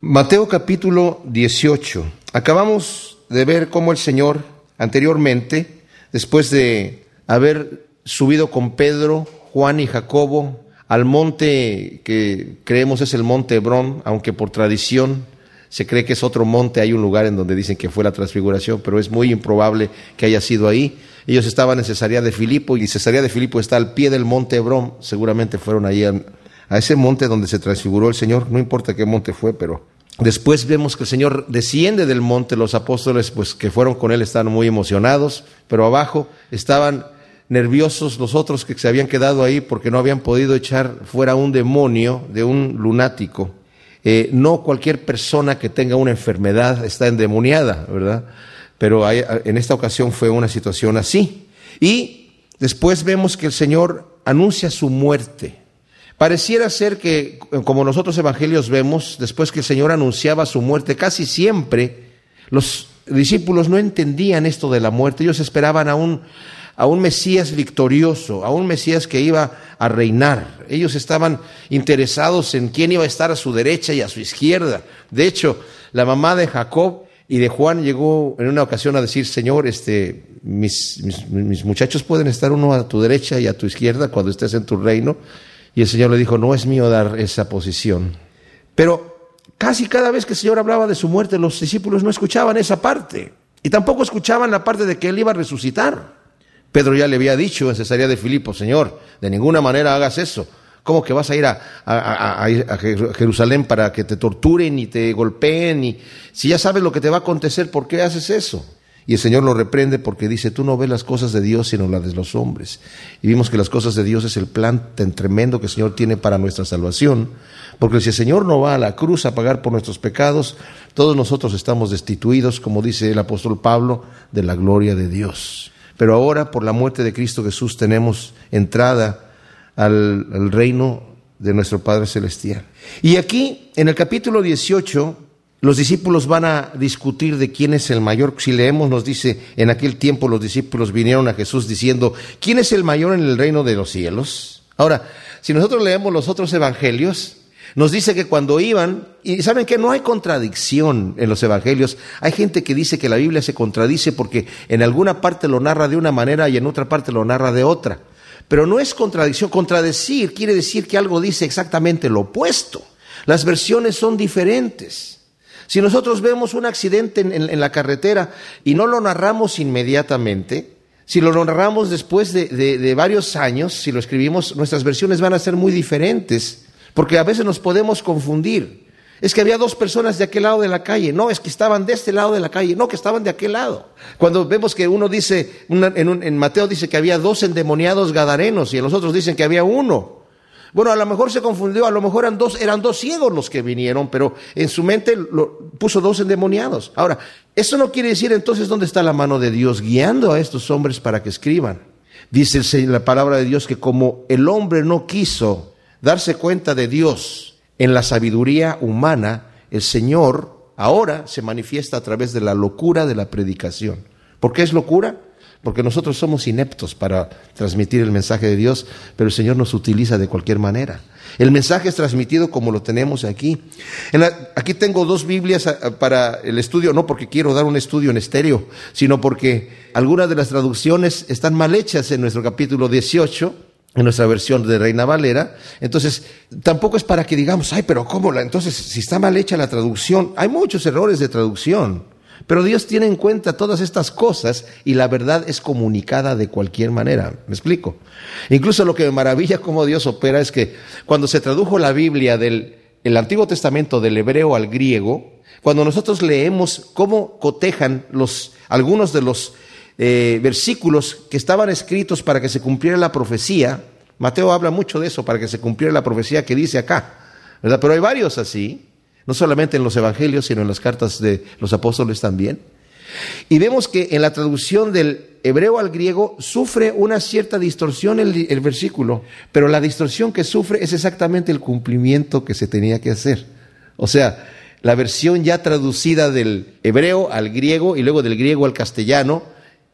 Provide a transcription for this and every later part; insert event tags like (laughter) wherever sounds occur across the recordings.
Mateo capítulo 18. Acabamos de ver cómo el Señor anteriormente, después de haber subido con Pedro, Juan y Jacobo al monte que creemos es el monte Hebrón, aunque por tradición se cree que es otro monte, hay un lugar en donde dicen que fue la transfiguración, pero es muy improbable que haya sido ahí. Ellos estaban en Cesarea de Filipo y Cesarea de Filipo está al pie del monte Hebrón, seguramente fueron ahí a ese monte donde se transfiguró el Señor, no importa qué monte fue, pero después vemos que el Señor desciende del monte, los apóstoles pues que fueron con él estaban muy emocionados, pero abajo estaban nerviosos los otros que se habían quedado ahí porque no habían podido echar fuera un demonio de un lunático. Eh, no cualquier persona que tenga una enfermedad está endemoniada, ¿verdad? Pero en esta ocasión fue una situación así. Y después vemos que el Señor anuncia su muerte. Pareciera ser que, como nosotros evangelios vemos, después que el Señor anunciaba su muerte, casi siempre los discípulos no entendían esto de la muerte, ellos esperaban a un, a un Mesías victorioso, a un Mesías que iba a reinar. Ellos estaban interesados en quién iba a estar a su derecha y a su izquierda. De hecho, la mamá de Jacob y de Juan llegó en una ocasión a decir, Señor, este, mis, mis, mis muchachos pueden estar uno a tu derecha y a tu izquierda cuando estés en tu reino. Y el Señor le dijo, no es mío dar esa posición. Pero casi cada vez que el Señor hablaba de su muerte, los discípulos no escuchaban esa parte. Y tampoco escuchaban la parte de que Él iba a resucitar. Pedro ya le había dicho en Cesarea de Filipo, Señor, de ninguna manera hagas eso. ¿Cómo que vas a ir a, a, Jerusalén para que te torturen y te golpeen? Y si ya sabes lo que te va a acontecer, ¿por qué haces eso? Y el Señor lo reprende porque dice, tú no ves las cosas de Dios sino las de los hombres. Y vimos que las cosas de Dios es el plan tan tremendo que el Señor tiene para nuestra salvación. Porque si el Señor no va a la cruz a pagar por nuestros pecados, todos nosotros estamos destituidos, como dice el apóstol Pablo, de la gloria de Dios. Pero ahora, por la muerte de Cristo Jesús, tenemos entrada al, al reino de nuestro Padre Celestial. Y aquí, en el capítulo 18, los discípulos van a discutir de quién es el mayor. Si leemos, nos dice, en aquel tiempo los discípulos vinieron a Jesús diciendo, ¿quién es el mayor en el reino de los cielos? Ahora, si nosotros leemos los otros evangelios, nos dice que cuando iban, y saben que no hay contradicción en los evangelios, hay gente que dice que la Biblia se contradice porque en alguna parte lo narra de una manera y en otra parte lo narra de otra. Pero no es contradicción, contradecir quiere decir que algo dice exactamente lo opuesto. Las versiones son diferentes. Si nosotros vemos un accidente en, la carretera y no lo narramos inmediatamente, si lo narramos después de, de, varios años, si lo escribimos, nuestras versiones van a ser muy diferentes, porque a veces nos podemos confundir. Es que había dos personas de aquel lado de la calle, no, es que estaban de este lado de la calle, no, que estaban de aquel lado. Cuando vemos que uno dice, en, en Mateo dice que había dos endemoniados gadarenos y los otros dicen que había uno. Bueno, a lo mejor se confundió, a lo mejor eran dos, eran dos ciegos los que vinieron, pero en su mente lo, puso dos endemoniados. Ahora, eso no quiere decir entonces dónde está la mano de Dios guiando a estos hombres para que escriban. Dice la palabra de Dios que como el hombre no quiso darse cuenta de Dios en la sabiduría humana, el Señor ahora se manifiesta a través de la locura de la predicación. ¿Por qué es locura? Porque nosotros somos ineptos para transmitir el mensaje de Dios, pero el Señor nos utiliza de cualquier manera. El mensaje es transmitido como lo tenemos aquí. aquí tengo dos Biblias ah, ah, para el estudio, no porque quiero dar un estudio en estéreo, sino porque algunas de las traducciones están mal hechas en nuestro capítulo 18 en nuestra versión de Reina Valera. Entonces, tampoco es para que digamos, ay, pero ¿cómo la? Entonces, si está mal hecha la traducción, hay muchos errores de traducción. Pero Dios tiene en cuenta todas estas cosas y la verdad es comunicada de cualquier manera. ¿Me explico? Incluso lo que me maravilla cómo Dios opera es que cuando se tradujo la Biblia del el Antiguo Testamento del hebreo al griego, cuando nosotros leemos cómo cotejan los, algunos de los eh, versículos que estaban escritos para que se cumpliera la profecía, Mateo habla mucho de eso, para que se cumpliera la profecía que dice acá, ¿verdad? Pero hay varios así no solamente en los evangelios, sino en las cartas de los apóstoles también. Y vemos que en la traducción del hebreo al griego sufre una cierta distorsión el, el, versículo, pero la distorsión que sufre es exactamente el cumplimiento que se tenía que hacer. O sea, la versión ya traducida del hebreo al griego y luego del griego al castellano,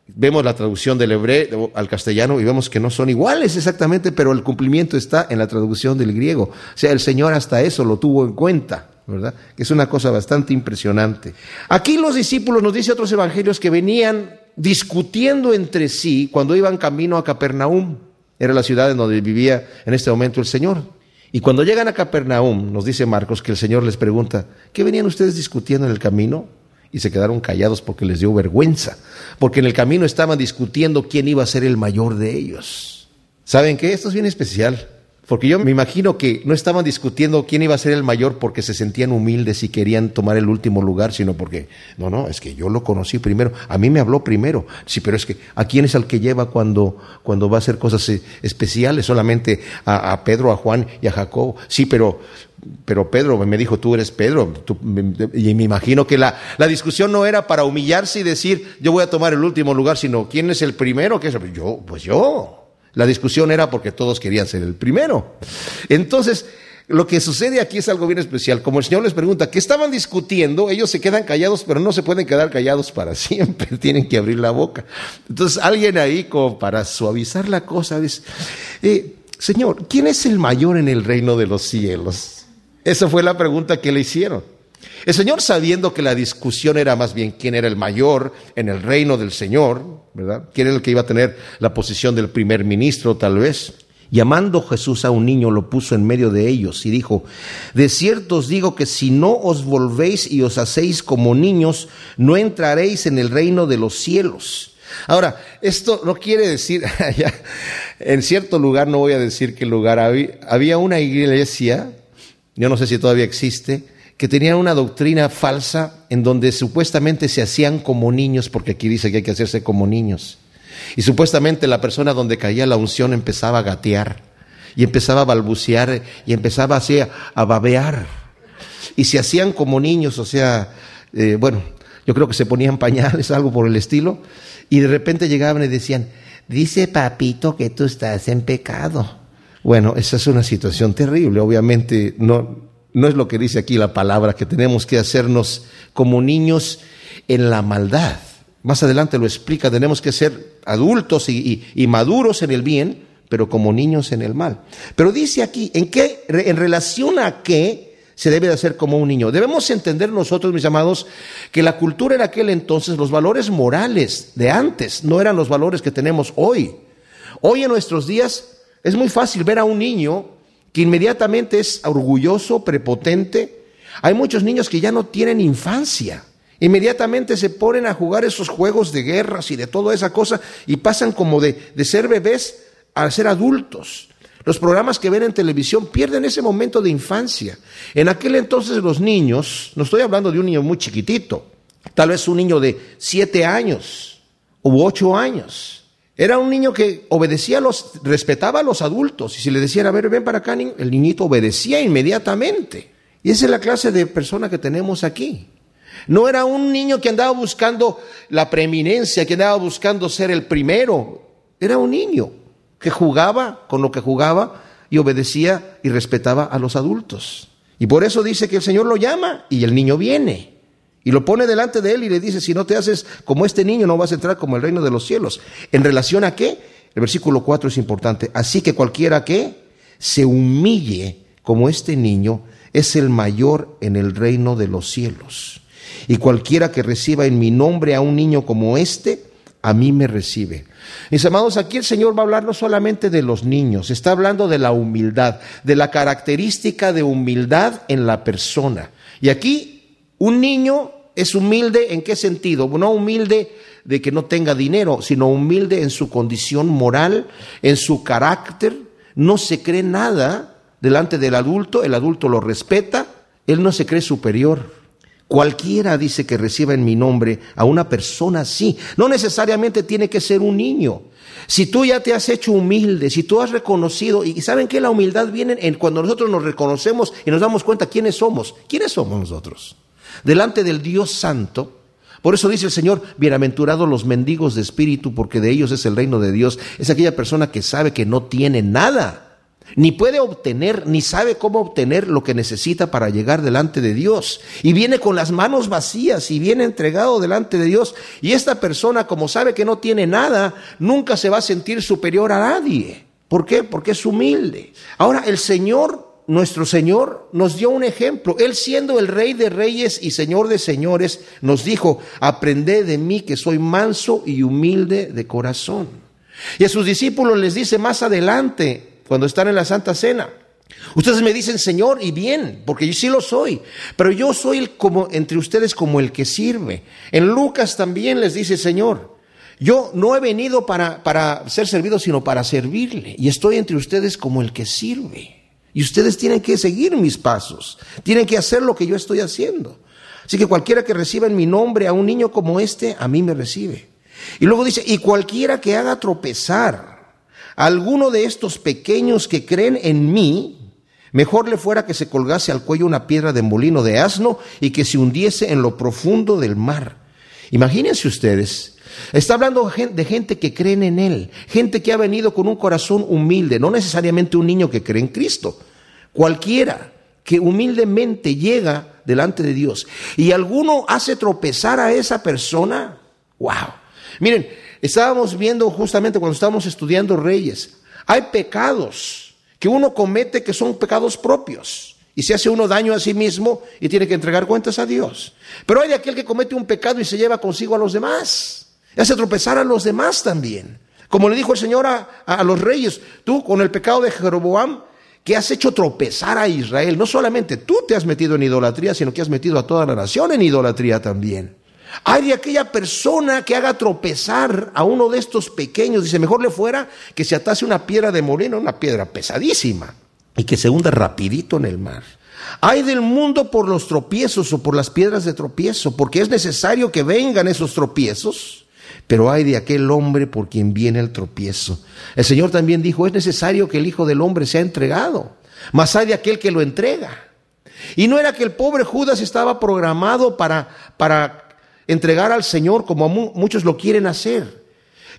vemos la traducción del hebreo al castellano y vemos que no son iguales exactamente, pero el cumplimiento está en la traducción del griego. O sea, el Señor hasta eso lo tuvo en cuenta. Que es una cosa bastante impresionante. Aquí los discípulos, nos dice otros evangelios, que venían discutiendo entre sí cuando iban camino a Capernaum. Era la ciudad en donde vivía en este momento el Señor. Y cuando llegan a Capernaum, nos dice Marcos que el Señor les pregunta, ¿qué venían ustedes discutiendo en el camino? Y se quedaron callados porque les dio vergüenza, porque en el camino estaban discutiendo quién iba a ser el mayor de ellos. ¿Saben qué? Esto es bien especial. Porque yo me imagino que no estaban discutiendo quién iba a ser el mayor porque se sentían humildes y querían tomar el último lugar, sino porque, no, no, es que yo lo conocí primero, a mí me habló primero. Sí, pero es que, ¿a quién es el que lleva cuando, cuando va a hacer cosas eh, especiales? Solamente a, Pedro, a Juan y a Jacob. Sí, pero, pero Pedro me dijo, tú eres Pedro. y me imagino que la, la, discusión no era para humillarse y decir, yo voy a tomar el último lugar, sino quién es el primero. ¿Qué es? Yo, pues yo. La discusión era porque todos querían ser el primero. Entonces, lo que sucede aquí es algo bien especial. Como el Señor les pregunta, ¿qué estaban discutiendo? Ellos se quedan callados, pero no se pueden quedar callados para (laughs) siempre, tienen que abrir la boca. Entonces, alguien ahí, como para suavizar la cosa, dice, eh, Señor, ¿quién es el mayor en el reino de los cielos? Esa fue la pregunta que le hicieron. El Señor, sabiendo que la discusión era más bien quién era el mayor en el reino del Señor, ¿verdad? ¿Quién era el que iba a tener la posición del primer ministro, tal vez? Llamando Jesús a un niño, lo puso en medio de ellos y dijo, de cierto os digo que si no os volvéis y os hacéis como niños, no entraréis en el reino de los cielos. Ahora, esto no quiere decir, (laughs) en cierto lugar, no voy a decir qué lugar, había una iglesia, yo no sé si todavía existe, que tenían una doctrina falsa en donde supuestamente se hacían como niños, porque aquí dice que hay que hacerse como niños. Y supuestamente la persona donde caía la unción empezaba a gatear, y empezaba a balbucear, y empezaba así a, babear. Y se hacían como niños, o sea, eh, bueno, yo creo que se ponían pañales, (laughs) algo por el estilo, y de repente llegaban y decían, dice papito que tú estás en pecado. Bueno, esa es una situación terrible, obviamente no, no es lo que dice aquí la palabra, que tenemos que hacernos como niños en la maldad. Más adelante lo explica, tenemos que ser adultos y, maduros en el bien, pero como niños en el mal. Pero dice aquí, ¿en qué, en relación a qué se debe de hacer como un niño? Debemos entender nosotros, mis amados, que la cultura en aquel entonces, los valores morales de antes, no eran los valores que tenemos hoy. Hoy en nuestros días es muy fácil ver a un niño que inmediatamente es orgulloso, prepotente. Hay muchos niños que ya no tienen infancia. Inmediatamente se ponen a jugar esos juegos de guerras y de toda esa cosa y pasan como de, de ser bebés a ser adultos. Los programas que ven en televisión pierden ese momento de infancia. En aquel entonces los niños, no estoy hablando de un niño muy chiquitito, tal vez un niño de siete años u ocho años, era un niño que obedecía a los, respetaba a los adultos. Y si le decían, a ver, ven para acá, el niñito obedecía inmediatamente. Y esa es la clase de persona que tenemos aquí. No era un niño que andaba buscando la preeminencia, que andaba buscando ser el primero. Era un niño que jugaba con lo que jugaba y obedecía y respetaba a los adultos. Y por eso dice que el Señor lo llama y el niño viene. Y lo pone delante de él y le dice, si no te haces como este niño, no vas a entrar como el reino de los cielos. ¿En relación a qué? El versículo 4 es importante. Así que cualquiera que se humille como este niño es el mayor en el reino de los cielos. Y cualquiera que reciba en mi nombre a un niño como este, a mí me recibe. Mis amados, aquí el Señor va a hablar no solamente de los niños, está hablando de la humildad, de la característica de humildad en la persona. Y aquí un niño es humilde en qué sentido? No humilde de que no tenga dinero, sino humilde en su condición moral, en su carácter, no se cree nada delante del adulto, el adulto lo respeta, él no se cree superior. Cualquiera dice que reciba en mi nombre a una persona así. No necesariamente tiene que ser un niño. Si tú ya te has hecho humilde, si tú has reconocido, y saben que la humildad viene en cuando nosotros nos reconocemos y nos damos cuenta quiénes somos. ¿Quiénes somos nosotros? Delante del Dios Santo. Por eso dice el Señor, bienaventurados los mendigos de espíritu, porque de ellos es el reino de Dios. Es aquella persona que sabe que no tiene nada, ni puede obtener, ni sabe cómo obtener lo que necesita para llegar delante de Dios. Y viene con las manos vacías y viene entregado delante de Dios. Y esta persona, como sabe que no tiene nada, nunca se va a sentir superior a nadie. ¿Por qué? Porque es humilde. Ahora, el Señor nuestro Señor nos dio un ejemplo. Él siendo el Rey de Reyes y Señor de Señores, nos dijo, aprended de mí que soy manso y humilde de corazón. Y a sus discípulos les dice más adelante, cuando están en la Santa Cena, ustedes me dicen Señor y bien, porque yo sí lo soy, pero yo soy el como entre ustedes como el que sirve. En Lucas también les dice Señor, yo no he venido para, para ser servido, sino para servirle. Y estoy entre ustedes como el que sirve. Y ustedes tienen que seguir mis pasos. Tienen que hacer lo que yo estoy haciendo. Así que cualquiera que reciba en mi nombre a un niño como este, a mí me recibe. Y luego dice, y cualquiera que haga tropezar a alguno de estos pequeños que creen en mí, mejor le fuera que se colgase al cuello una piedra de molino de asno y que se hundiese en lo profundo del mar. Imagínense ustedes Está hablando de gente que cree en Él, gente que ha venido con un corazón humilde, no necesariamente un niño que cree en Cristo, cualquiera que humildemente llega delante de Dios y alguno hace tropezar a esa persona, wow. Miren, estábamos viendo justamente cuando estábamos estudiando Reyes, hay pecados que uno comete que son pecados propios. Y se hace uno daño a sí mismo y tiene que entregar cuentas a Dios. Pero hay de aquel que comete un pecado y se lleva consigo a los demás hace tropezar a los demás también. Como le dijo el Señor a, los reyes, tú con el pecado de Jeroboam, que has hecho tropezar a Israel, no solamente tú te has metido en idolatría, sino que has metido a toda la nación en idolatría también. Hay de aquella persona que haga tropezar a uno de estos pequeños, dice, mejor le fuera que se atase una piedra de molino, una piedra pesadísima, y que se hunda rapidito en el mar. Hay del mundo por los tropiezos o por las piedras de tropiezo, porque es necesario que vengan esos tropiezos pero hay de aquel hombre por quien viene el tropiezo. El Señor también dijo, es necesario que el Hijo del Hombre sea entregado, mas hay de aquel que lo entrega. Y no era que el pobre Judas estaba programado para, para entregar al Señor como muchos lo quieren hacer.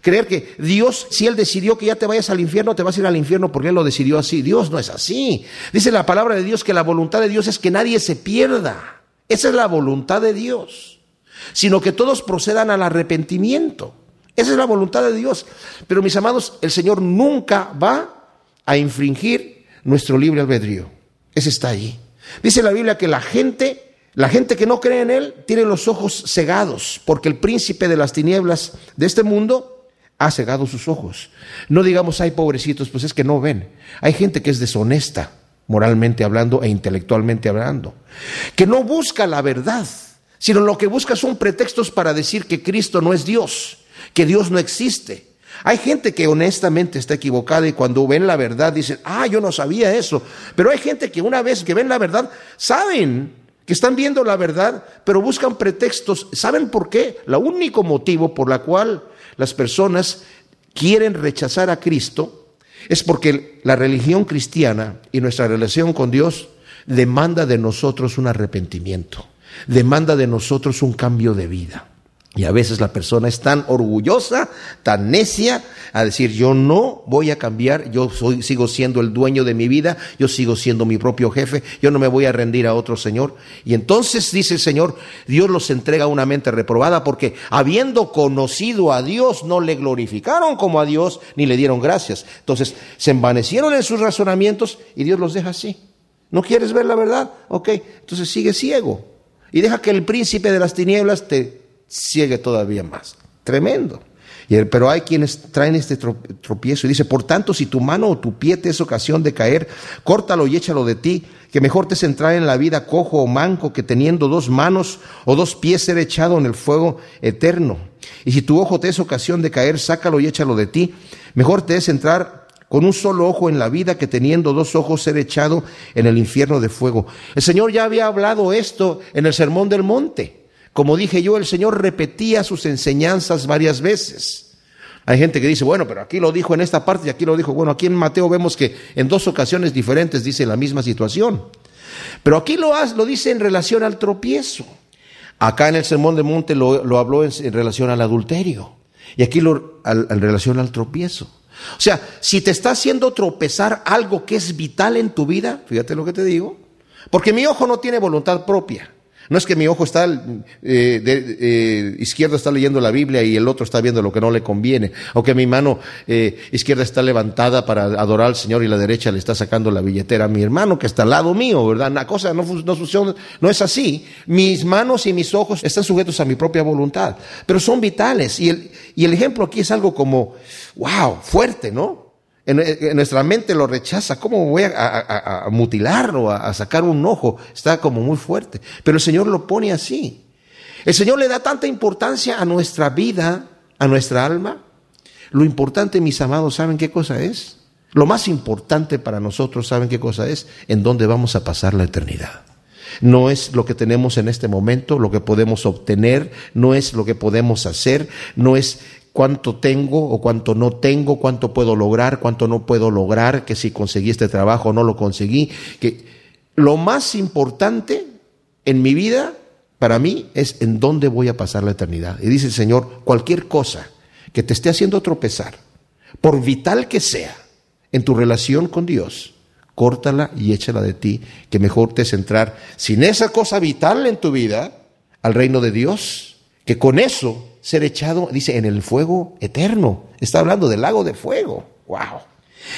Creer que Dios, si Él decidió que ya te vayas al infierno, te vas a ir al infierno porque Él lo decidió así. Dios no es así. Dice la palabra de Dios que la voluntad de Dios es que nadie se pierda. Esa es la voluntad de Dios sino que todos procedan al arrepentimiento. Esa es la voluntad de Dios. Pero mis amados, el Señor nunca va a infringir nuestro libre albedrío. Ese está ahí. Dice la Biblia que la gente, la gente que no cree en Él, tiene los ojos cegados, porque el príncipe de las tinieblas de este mundo ha cegado sus ojos. No digamos, hay pobrecitos, pues es que no ven. Hay gente que es deshonesta, moralmente hablando e intelectualmente hablando, que no busca la verdad sino lo que busca son pretextos para decir que Cristo no es Dios, que Dios no existe. Hay gente que honestamente está equivocada y cuando ven la verdad dicen, ah, yo no sabía eso. Pero hay gente que una vez que ven la verdad, saben que están viendo la verdad, pero buscan pretextos. ¿Saben por qué? El único motivo por la cual las personas quieren rechazar a Cristo es porque la religión cristiana y nuestra relación con Dios demanda de nosotros un arrepentimiento demanda de nosotros un cambio de vida. Y a veces la persona es tan orgullosa, tan necia, a decir, yo no voy a cambiar, yo soy, sigo siendo el dueño de mi vida, yo sigo siendo mi propio jefe, yo no me voy a rendir a otro Señor. Y entonces dice el Señor, Dios los entrega a una mente reprobada porque habiendo conocido a Dios, no le glorificaron como a Dios, ni le dieron gracias. Entonces se envanecieron en sus razonamientos y Dios los deja así. ¿No quieres ver la verdad? Ok, entonces sigue ciego y deja que el príncipe de las tinieblas te ciegue todavía más. Tremendo. Pero hay quienes traen este tropiezo y dice, por tanto, si tu mano o tu pie te es ocasión de caer, córtalo y échalo de ti, que mejor te es entrar en la vida cojo o manco que teniendo dos manos o dos pies ser echado en el fuego eterno. Y si tu ojo te es ocasión de caer, sácalo y échalo de ti. Mejor te es entrar con un solo ojo en la vida que teniendo dos ojos ser echado en el infierno de fuego. El Señor ya había hablado esto en el Sermón del Monte. Como dije yo, el Señor repetía sus enseñanzas varias veces. Hay gente que dice, bueno, pero aquí lo dijo en esta parte y aquí lo dijo. Bueno, aquí en Mateo vemos que en dos ocasiones diferentes dice la misma situación. Pero aquí lo, lo dice en relación al tropiezo. Acá en el Sermón del Monte lo, habló en, relación al adulterio. Y aquí lo, en relación al tropiezo. O sea, si te está haciendo tropezar algo que es vital en tu vida, fíjate lo que te digo, porque mi ojo no tiene voluntad propia. No es que mi ojo está eh, eh, izquierdo está leyendo la Biblia y el otro está viendo lo que no le conviene, o que mi mano eh, izquierda está levantada para adorar al Señor y la derecha le está sacando la billetera a mi hermano que está al lado mío, ¿verdad? La cosa no, no funciona, no es así. Mis manos y mis ojos están sujetos a mi propia voluntad, pero son vitales y el, y el ejemplo aquí es algo como, wow, fuerte, ¿no? En, nuestra mente lo rechaza. ¿Cómo voy a, mutilarlo, a, sacar un ojo? Está como muy fuerte. Pero el Señor lo pone así. El Señor le da tanta importancia a nuestra vida, a nuestra alma. Lo importante, mis amados, ¿saben qué cosa es? Lo más importante para nosotros, ¿saben qué cosa es? En dónde vamos a pasar la eternidad. No es lo que tenemos en este momento, lo que podemos obtener, no es lo que podemos hacer, no es cuánto tengo o cuánto no tengo, cuánto puedo lograr, cuánto no puedo lograr, que si conseguí este trabajo o no lo conseguí, que lo más importante en mi vida para mí es en dónde voy a pasar la eternidad. Y dice el Señor, cualquier cosa que te esté haciendo tropezar, por vital que sea, en tu relación con Dios, córtala y échala de ti, que mejor te es entrar sin esa cosa vital en tu vida al reino de Dios, que con eso ser echado, dice, en el fuego eterno. Está hablando del lago de fuego. Wow.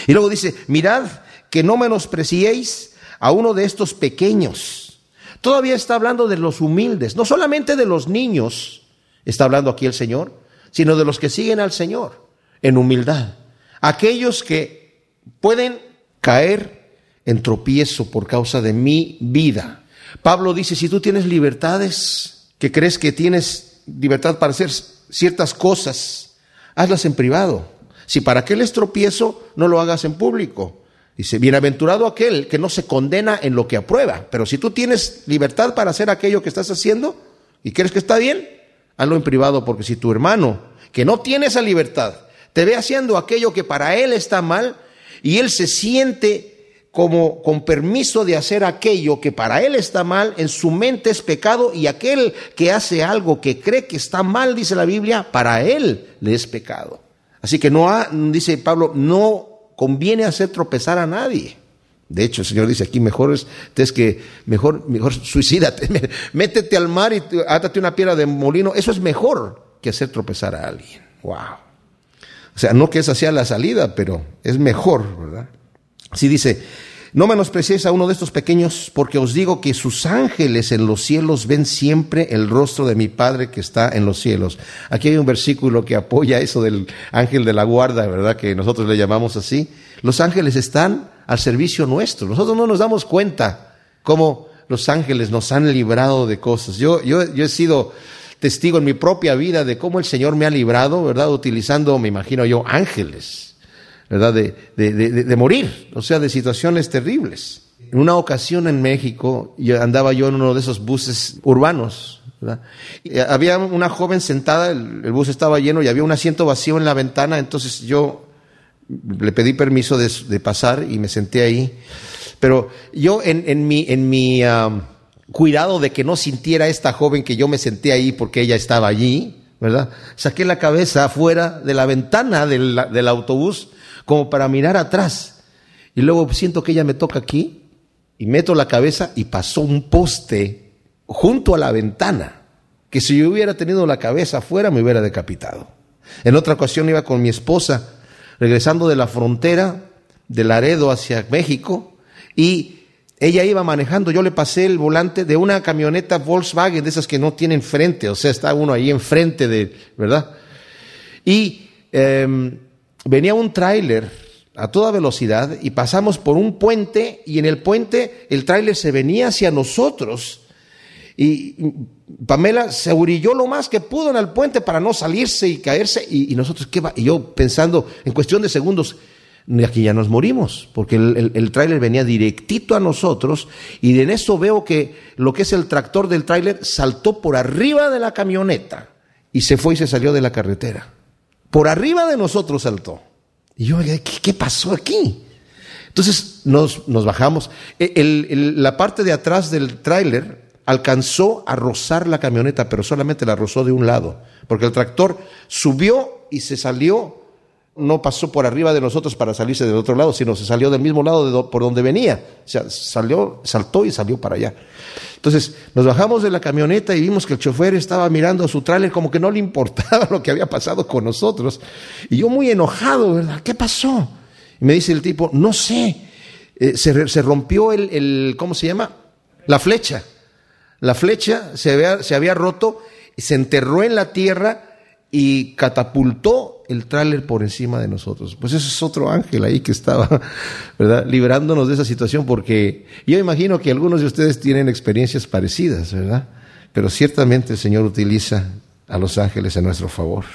Y luego dice, mirad que no menospreciéis a uno de estos pequeños. Todavía está hablando de los humildes, no solamente de los niños, está hablando aquí el Señor, sino de los que siguen al Señor en humildad. Aquellos que pueden caer en tropiezo por causa de mi vida. Pablo dice, si tú tienes libertades que crees que tienes libertad para hacer ciertas cosas, hazlas en privado. Si para aquel es tropiezo, no lo hagas en público. Dice, bienaventurado aquel que no se condena en lo que aprueba. Pero si tú tienes libertad para hacer aquello que estás haciendo y crees que está bien, hazlo en privado, porque si tu hermano, que no tiene esa libertad, te ve haciendo aquello que para él está mal y él se siente como con permiso de hacer aquello que para él está mal, en su mente es pecado, y aquel que hace algo que cree que está mal, dice la Biblia, para él le es pecado. Así que no, ha, dice Pablo, no conviene hacer tropezar a nadie. De hecho, el Señor dice aquí, mejor es, que, mejor, mejor suicídate, (laughs) métete al mar y átate una piedra de molino. Eso es mejor que hacer tropezar a alguien. Wow. O sea, no que esa sea la salida, pero es mejor, ¿verdad? Así dice, no menospreciéis a uno de estos pequeños, porque os digo que sus ángeles en los cielos ven siempre el rostro de mi Padre que está en los cielos. Aquí hay un versículo que apoya eso del ángel de la guarda, ¿verdad? Que nosotros le llamamos así. Los ángeles están al servicio nuestro. Nosotros no nos damos cuenta cómo los ángeles nos han librado de cosas. Yo, yo, yo he sido testigo en mi propia vida de cómo el Señor me ha librado, ¿verdad? Utilizando, me imagino yo, ángeles ¿verdad? De, de, morir, o sea, de situaciones terribles. En una ocasión en México, yo andaba yo en uno de esos buses urbanos, había una joven sentada, el, bus estaba lleno y había un asiento vacío en la ventana, entonces yo le pedí permiso de, pasar y me senté ahí. Pero yo en, en mi, en mi cuidado de que no sintiera esta joven que yo me senté ahí porque ella estaba allí, ¿verdad? Saqué la cabeza afuera de la ventana del, del autobús como para mirar atrás. Y luego siento que ella me toca aquí y meto la cabeza y pasó un poste junto a la ventana, que si yo hubiera tenido la cabeza afuera me hubiera decapitado. En otra ocasión iba con mi esposa, regresando de la frontera de Laredo hacia México, y ella iba manejando, yo le pasé el volante de una camioneta Volkswagen, de esas que no tienen frente, o sea, está uno ahí enfrente de, ¿verdad? Y em, venía un tráiler a toda velocidad y pasamos por un puente y en el puente el tráiler se venía hacia nosotros. Y Pamela se orilló lo más que pudo en el puente para no salirse y caerse. Y, nosotros qué va y yo pensando en cuestión de segundos aquí ya nos morimos porque el, el, tráiler venía directito a nosotros y en eso veo que lo que es el tractor del tráiler saltó por arriba de la camioneta y se fue y se salió de la carretera por arriba de nosotros saltó. Y yo, ¿qué, pasó aquí? Entonces nos, nos bajamos. E, la parte de atrás del tráiler alcanzó a rozar la camioneta, pero solamente la rozó de un lado, porque el tractor subió y se salió no pasó por arriba de nosotros para salirse del otro lado, sino se salió del mismo lado por donde venía. O sea, salió, saltó y salió para allá. Entonces, nos bajamos de la camioneta y vimos que el chofer estaba mirando a su tráiler como que no le importaba (laughs) lo que había pasado con nosotros. Y yo muy enojado, ¿verdad? ¿Qué pasó? Y me dice el tipo, no sé, eh, se, se, rompió el, el, ¿cómo se llama? La flecha. La flecha se había, se había roto, se enterró en la tierra y catapultó el tráiler por encima de nosotros. Pues ese es otro ángel ahí que estaba, (laughs) ¿verdad? Librándonos de esa situación porque yo imagino que algunos de ustedes tienen experiencias parecidas, ¿verdad? Pero ciertamente el Señor utiliza a los ángeles a nuestro favor.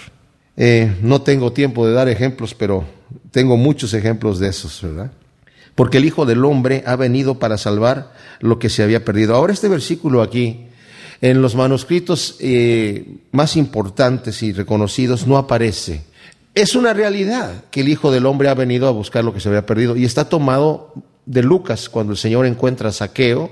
Eh, no tengo tiempo de dar ejemplos, pero tengo muchos ejemplos de esos, ¿verdad? Porque el Hijo del Hombre ha venido para salvar lo que se había perdido. Ahora este versículo aquí en los manuscritos eh, más importantes y reconocidos no aparece. Es una realidad que el Hijo del Hombre ha venido a buscar lo que se había perdido y está tomado de Lucas cuando el Señor encuentra a Saqueo,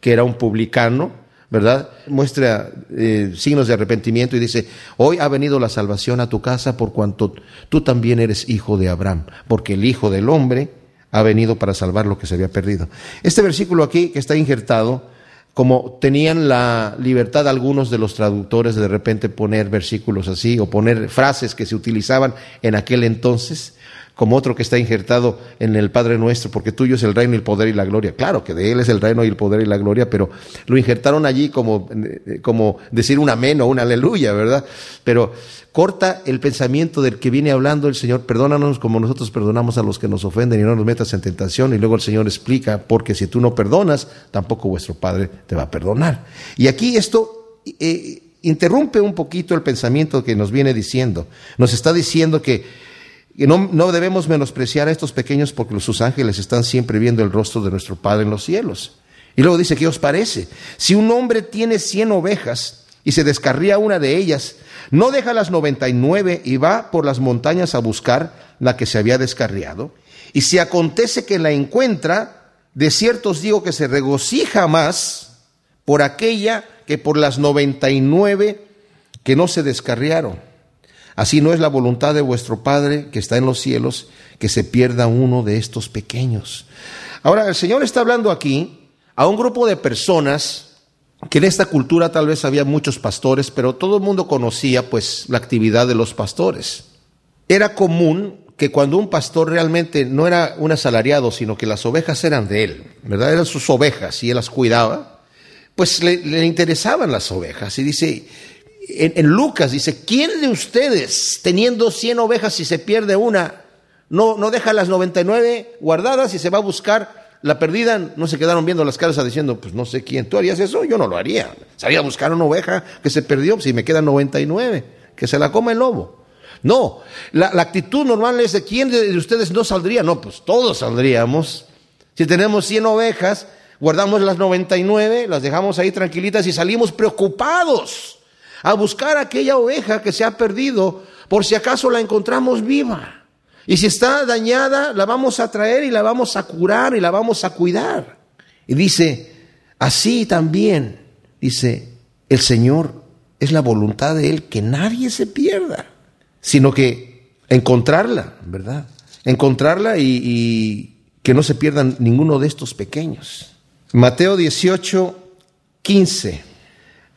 que era un publicano, ¿verdad? Muestra eh, signos de arrepentimiento y dice, hoy ha venido la salvación a tu casa por cuanto tú también eres hijo de Abraham, porque el Hijo del Hombre ha venido para salvar lo que se había perdido. Este versículo aquí que está injertado como tenían la libertad algunos de los traductores de, repente poner versículos así o poner frases que se utilizaban en aquel entonces, como otro que está injertado en el Padre Nuestro, porque tuyo es el reino el poder y la gloria. Claro que de Él es el reino y el poder y la gloria, pero lo injertaron allí como, eh, como decir un amén o un aleluya, ¿verdad? Pero corta el pensamiento del que viene hablando el Señor, perdónanos como nosotros perdonamos a los que nos ofenden y no nos metas en tentación, y luego el Señor explica, porque si tú no perdonas, tampoco vuestro Padre te va a perdonar. Y aquí esto... Eh, interrumpe un poquito el pensamiento que nos viene diciendo. Nos está diciendo que no, no, debemos menospreciar a estos pequeños porque sus ángeles están siempre viendo el rostro de nuestro Padre en los cielos. Y luego dice, ¿qué os parece? Si un hombre tiene cien ovejas y se descarría una de ellas, no deja las noventa y nueve y va por las montañas a buscar la que se había descarriado. Y si acontece que la encuentra, de cierto os digo que se regocija más por aquella que por las noventa y nueve que no se descarriaron. Así no es la voluntad de vuestro Padre que está en los cielos que se pierda uno de estos pequeños. Ahora, el Señor está hablando aquí a un grupo de personas que en esta cultura tal vez había muchos pastores, pero todo el mundo conocía pues la actividad de los pastores. Era común que cuando un pastor realmente no era un asalariado, sino que las ovejas eran de él, ¿verdad? Eran sus ovejas y él las cuidaba, pues le, le interesaban las ovejas. Y dice, en, Lucas dice, ¿quién de ustedes, teniendo 100 ovejas, si se pierde una, no, no deja las 99 guardadas y se va a buscar la perdida? No se quedaron viendo las caras diciendo, pues no sé quién, ¿tú harías eso? Yo no lo haría. Salía a buscar una oveja que se perdió, si me quedan 99, que se la coma el lobo. No, la, la actitud normal es de quién de ustedes no saldría. No, pues todos saldríamos. Si tenemos 100 ovejas, guardamos las 99, las dejamos ahí tranquilitas y salimos preocupados a buscar aquella oveja que se ha perdido por si acaso la encontramos viva. Y si está dañada, la vamos a traer y la vamos a curar y la vamos a cuidar. Y dice, así también, dice, el Señor es la voluntad de Él que nadie se pierda, sino que encontrarla, ¿verdad? Encontrarla y, y que no se pierdan ninguno de estos pequeños. Mateo 18, 15.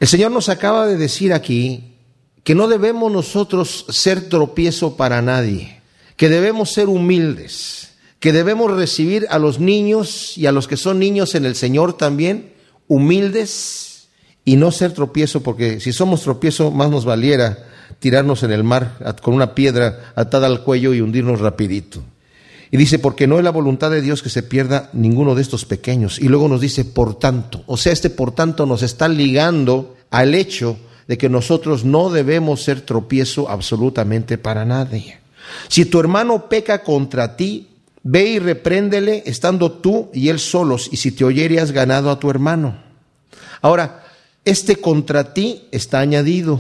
El Señor nos acaba de decir aquí que no debemos nosotros ser tropiezo para nadie, que debemos ser humildes, que debemos recibir a los niños y a los que son niños en el Señor también humildes y no ser tropiezo, porque si somos tropiezo más nos valiera tirarnos en el mar con una piedra atada al cuello y hundirnos rapidito. Y dice, porque no es la voluntad de Dios que se pierda ninguno de estos pequeños. Y luego nos dice, por tanto. O sea, este por tanto nos está ligando al hecho de que nosotros no debemos ser tropiezo absolutamente para nadie. Si tu hermano peca contra ti, ve y repréndele estando tú y él solos, y si te oyere has ganado a tu hermano. Ahora, este contra ti está añadido.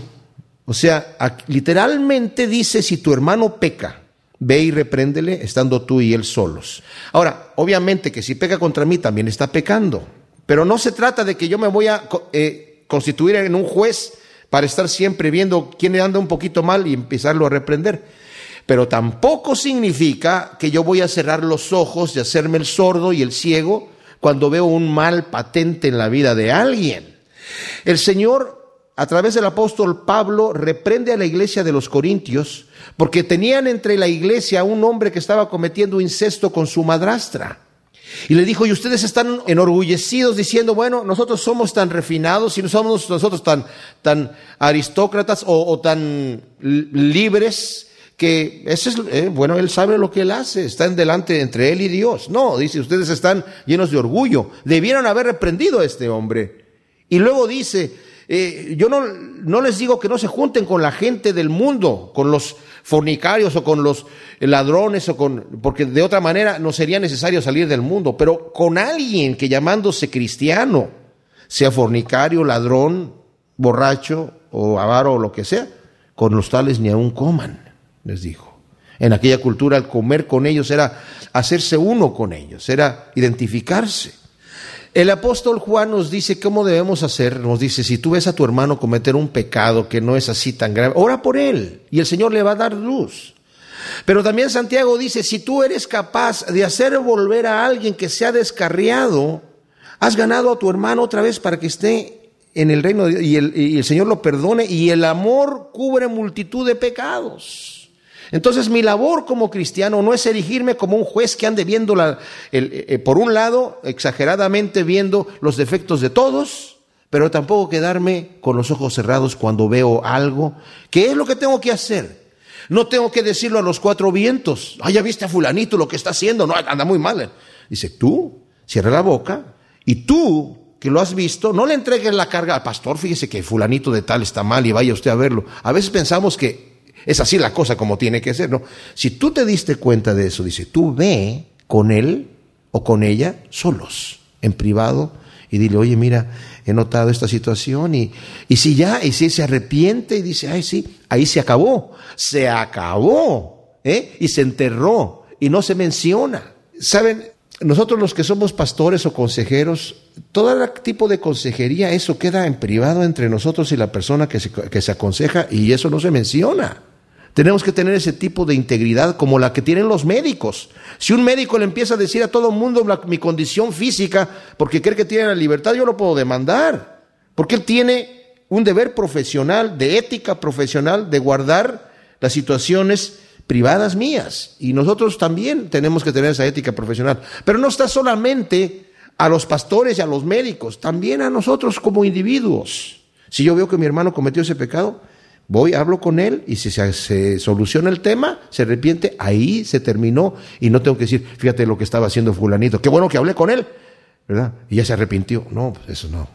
O sea, literalmente dice, si tu hermano peca, ve y repréndele estando tú y él solos. Ahora, obviamente que si peca contra mí también está pecando, pero no se trata de que yo me voy a eh, constituir en un juez para estar siempre viendo quién anda un poquito mal y empezarlo a reprender. pero tampoco significa que yo voy a cerrar los ojos y hacerme el sordo y el ciego cuando veo un mal patente en la vida de alguien. El Señor, a través del apóstol Pablo, reprende a la iglesia de los Corintios porque tenían entre la iglesia un hombre que estaba cometiendo incesto con su madrastra. Y le dijo, y ustedes están enorgullecidos diciendo, bueno, nosotros somos tan refinados y no somos nosotros tan, tan aristócratas o, tan libres que ese es, eh, bueno, él sabe lo que él hace, está en delante entre él y Dios. No, dice, ustedes están llenos de orgullo. Debieron haber reprendido a este hombre. Y luego dice, eh, yo no, les digo que no se junten con la gente del mundo, con los fornicarios o con los ladrones o con, porque de otra manera no sería necesario salir del mundo, pero con alguien que llamándose cristiano, sea fornicario, ladrón, borracho o avaro o lo que sea, con los tales ni aún coman, les dijo. En aquella cultura el comer con ellos era hacerse uno con ellos, era identificarse. El apóstol Juan nos dice cómo debemos hacer, nos dice, si tú ves a tu hermano cometer un pecado que no es así tan grave, ora por él y el Señor le va a dar luz. Pero también Santiago dice, si tú eres capaz de hacer volver a alguien que se ha descarriado, has ganado a tu hermano otra vez para que esté en el reino de Dios y el, y el Señor lo perdone y el amor cubre multitud de pecados. Entonces mi labor como cristiano no es erigirme como un juez que ande viendo, la, eh, por un lado, exageradamente viendo los defectos de todos, pero tampoco quedarme con los ojos cerrados cuando veo algo. ¿Qué es lo que tengo que hacer? No tengo que decirlo a los cuatro vientos. Ah, ya viste a fulanito lo que está haciendo. No, anda muy mal. Dice, tú, cierra la boca y tú que lo has visto, no le entregues la carga al pastor, fíjese que fulanito de tal está mal y vaya usted a verlo. A veces pensamos que es así la cosa como tiene que ser, ¿no? Si tú te diste cuenta de eso, dice, tú ve con él o con ella solos, en privado, y dile, oye, mira, he notado esta situación, y, y si ya, y si se arrepiente y dice, ay, sí, ahí se acabó, se acabó, ¿eh? Y se enterró, y no se menciona. ¿Saben? Nosotros los que somos pastores o consejeros, todo tipo de consejería, eso queda en privado entre nosotros y la persona que se, que se aconseja y eso no se menciona. Tenemos que tener ese tipo de integridad como la que tienen los médicos. Si un médico le empieza a decir a todo el mundo mi condición física porque cree que tiene la libertad, yo lo puedo demandar. Porque él tiene un deber profesional, de ética profesional, de guardar las situaciones privadas mías. Y nosotros también tenemos que tener esa ética profesional. Pero no está solamente a los pastores y a los médicos, también a nosotros como individuos. Si yo veo que mi hermano cometió ese pecado, Voy, hablo con él y si se, soluciona el tema, se arrepiente, ahí se terminó y no tengo que decir, fíjate lo que estaba haciendo fulanito, qué bueno que hablé con él, ¿verdad? Y ya se arrepintió. No, pues eso no.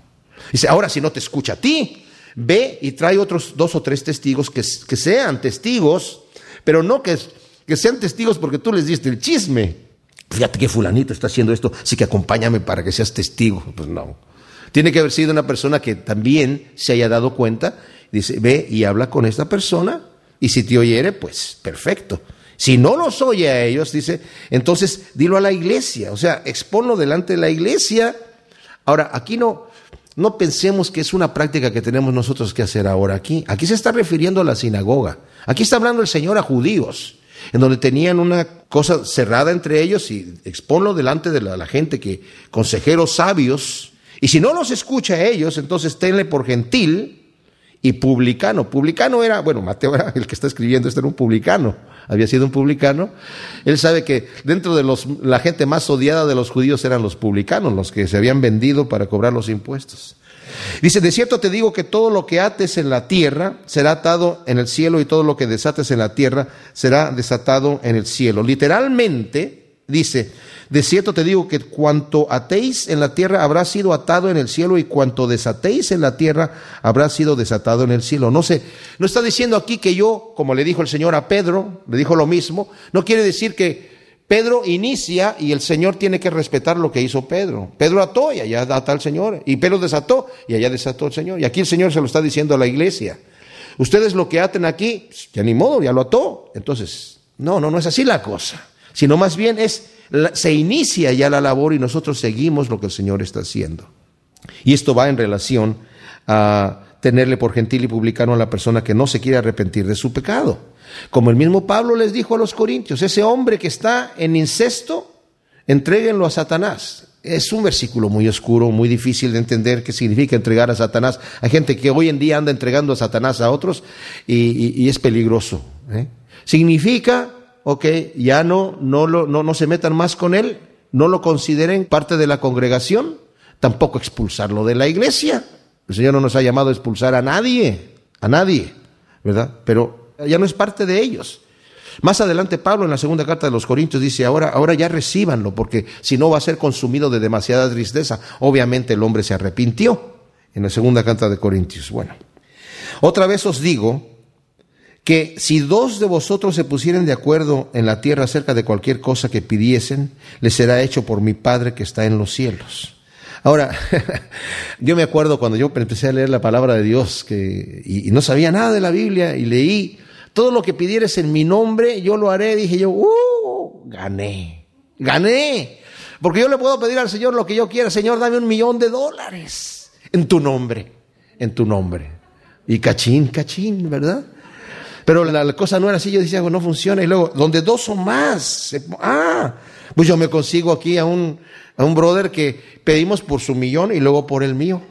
Dice, ahora si no te escucha a ti, ve y trae otros dos o tres testigos que, que sean testigos, pero no que, que sean testigos porque tú les diste el chisme. Fíjate que fulanito está haciendo esto, así que acompáñame para que seas testigo. Pues no. Tiene que haber sido una persona que también se haya dado cuenta dice, ve y habla con esta persona y si te oyere, pues perfecto. Si no los oye a ellos, dice, entonces dilo a la iglesia, o sea, exponlo delante de la iglesia. Ahora, aquí no, no pensemos que es una práctica que tenemos nosotros que hacer ahora aquí. Aquí se está refiriendo a la sinagoga. Aquí está hablando el Señor a judíos, en donde tenían una cosa cerrada entre ellos y exponlo delante de la, la gente que, consejeros sabios, y si no los escucha a ellos, entonces tenle por gentil y publicano. Publicano era, bueno, Mateo era el que está escribiendo, este era un publicano, había sido un publicano. Él sabe que dentro de los, la gente más odiada de los judíos eran los publicanos, los que se habían vendido para cobrar los impuestos. Dice, de cierto te digo que todo lo que ates en la tierra será atado en el cielo y todo lo que desates en la tierra será desatado en el cielo. Literalmente, dice, de cierto te digo que cuanto atéis en la tierra habrá sido atado en el cielo y cuanto desatéis en la tierra habrá sido desatado en el cielo. No sé, no está diciendo aquí que yo, como le dijo el Señor a Pedro, le dijo lo mismo, no quiere decir que Pedro inicia y el Señor tiene que respetar lo que hizo Pedro. Pedro ató y allá ata el Señor. Y Pedro desató y allá desató el Señor. Y aquí el Señor se lo está diciendo a la iglesia. Ustedes lo que aten aquí, ya ni modo, ya lo ató. Entonces, no, no, no es así la cosa. Sino más bien es se inicia ya la labor y nosotros seguimos lo que el Señor está haciendo. Y esto va en relación a tenerle por gentil y publicano a la persona que no se quiere arrepentir de su pecado. Como el mismo Pablo les dijo a los corintios, ese hombre que está en incesto, entréguenlo a Satanás. Es un versículo muy oscuro, muy difícil de entender qué significa entregar a Satanás. Hay gente que hoy en día anda entregando a Satanás a otros y, es peligroso. ¿eh? Significa, ok, ya no, no, lo, no, no se metan más con él, no lo consideren parte de la congregación, tampoco expulsarlo de la iglesia. El Señor no nos ha llamado a expulsar a nadie, a nadie, ¿verdad? Pero ya no es parte de ellos. Más adelante Pablo en la segunda carta de los Corintios dice, ahora, ahora ya recíbanlo, porque si no va a ser consumido de demasiada tristeza. Obviamente el hombre se arrepintió en la segunda carta de Corintios. Bueno, otra vez os digo que si dos de vosotros se pusieren de acuerdo en la tierra acerca de cualquier cosa que pidiesen, les será hecho por mi Padre que está en los cielos. Ahora, (laughs) yo me acuerdo cuando yo empecé a leer la palabra de Dios que, y, y no sabía nada de la Biblia y leí todo lo que pidieres en mi nombre, yo lo haré. Dije yo, ¡uh! Gané, gané. Porque yo le puedo pedir al Señor lo que yo quiera. Señor, dame un millón de dólares en tu nombre, en tu nombre. Y cachín, cachín, ¿verdad? Pero la, cosa no era así. Yo decía, no funciona. Y luego, donde dos son más. ah, pues yo me consigo aquí a un, a un brother que pedimos por su millón y luego por el mío.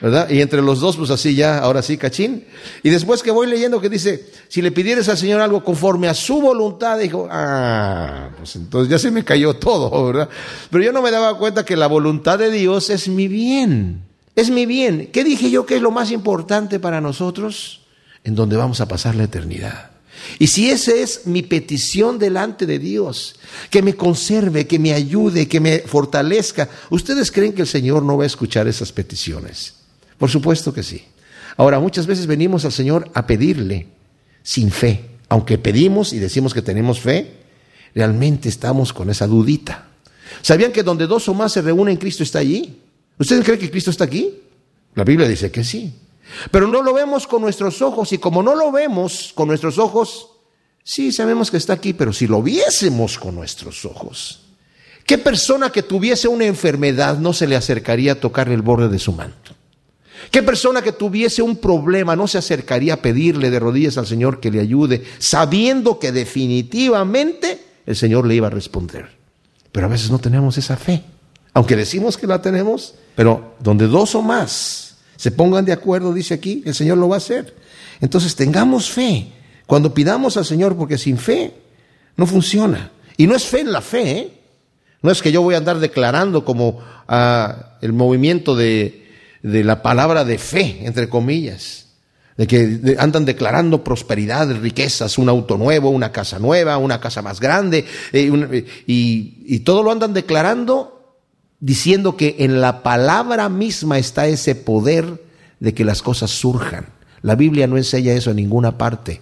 ¿verdad? Y entre los dos, pues así ya, ahora sí, cachín. Y después que voy leyendo que dice, si le pidieres al Señor algo conforme a su voluntad, dijo, ah, pues entonces ya se me cayó todo, ¿verdad? Pero yo no me daba cuenta que la voluntad de Dios es mi bien, es mi bien. ¿Qué dije yo que es lo más importante para nosotros? En donde vamos a pasar la eternidad. Y si esa es mi petición delante de Dios, que me conserve, que me ayude, que me fortalezca, ¿ustedes creen que el Señor no va a escuchar esas peticiones? Por supuesto que sí. Ahora, muchas veces venimos al Señor a pedirle sin fe. Aunque pedimos y decimos que tenemos fe, realmente estamos con esa dudita. ¿Sabían que donde dos o más se reúnen, Cristo está allí? ¿Ustedes creen que Cristo está aquí? La Biblia dice que sí. Pero no lo vemos con nuestros ojos y como no lo vemos con nuestros ojos, sí sabemos que está aquí, pero si lo viésemos con nuestros ojos, ¿qué persona que tuviese una enfermedad no se le acercaría a tocar el borde de su manto? ¿Qué persona que tuviese un problema no se acercaría a pedirle de rodillas al Señor que le ayude, sabiendo que definitivamente el Señor le iba a responder? Pero a veces no tenemos esa fe. Aunque decimos que la tenemos, pero donde dos o más se pongan de acuerdo, dice aquí, el Señor lo va a hacer. Entonces tengamos fe. Cuando pidamos al Señor, porque sin fe no funciona. Y no es fe en la fe, ¿eh? No es que yo voy a andar declarando como ah, el movimiento de de la palabra de fe, entre comillas, de que andan declarando prosperidad, riquezas, un auto nuevo, una casa nueva, una casa más grande, eh, y, y todo lo andan declarando diciendo que en la palabra misma está ese poder de que las cosas surjan. La Biblia no enseña eso en ninguna parte.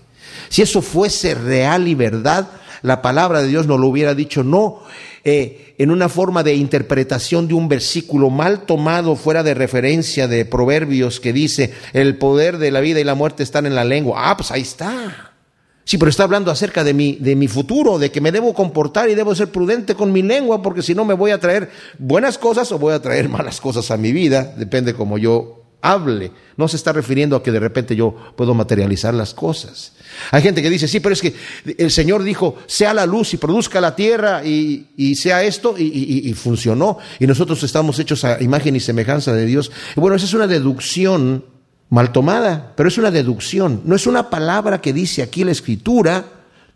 Si eso fuese real y verdad, la palabra de Dios no lo hubiera dicho, no, eh, en una forma de interpretación de un versículo mal tomado fuera de referencia de Proverbios que dice, el poder de la vida y la muerte están en la lengua. Ah, pues ahí está. Sí, pero está hablando acerca de mi, de mi futuro, de que me debo comportar y debo ser prudente con mi lengua, porque si no me voy a traer buenas cosas o voy a traer (laughs) malas cosas a mi vida, depende como yo hable. No se está refiriendo a que de repente yo puedo materializar las cosas. Hay gente que dice, sí, pero es que el Señor dijo, sea la luz y produzca la tierra y, sea esto y, funcionó. Y nosotros estamos hechos a imagen y semejanza de Dios. bueno, esa es una deducción mal tomada, pero es una deducción. No es una palabra que dice aquí la escritura,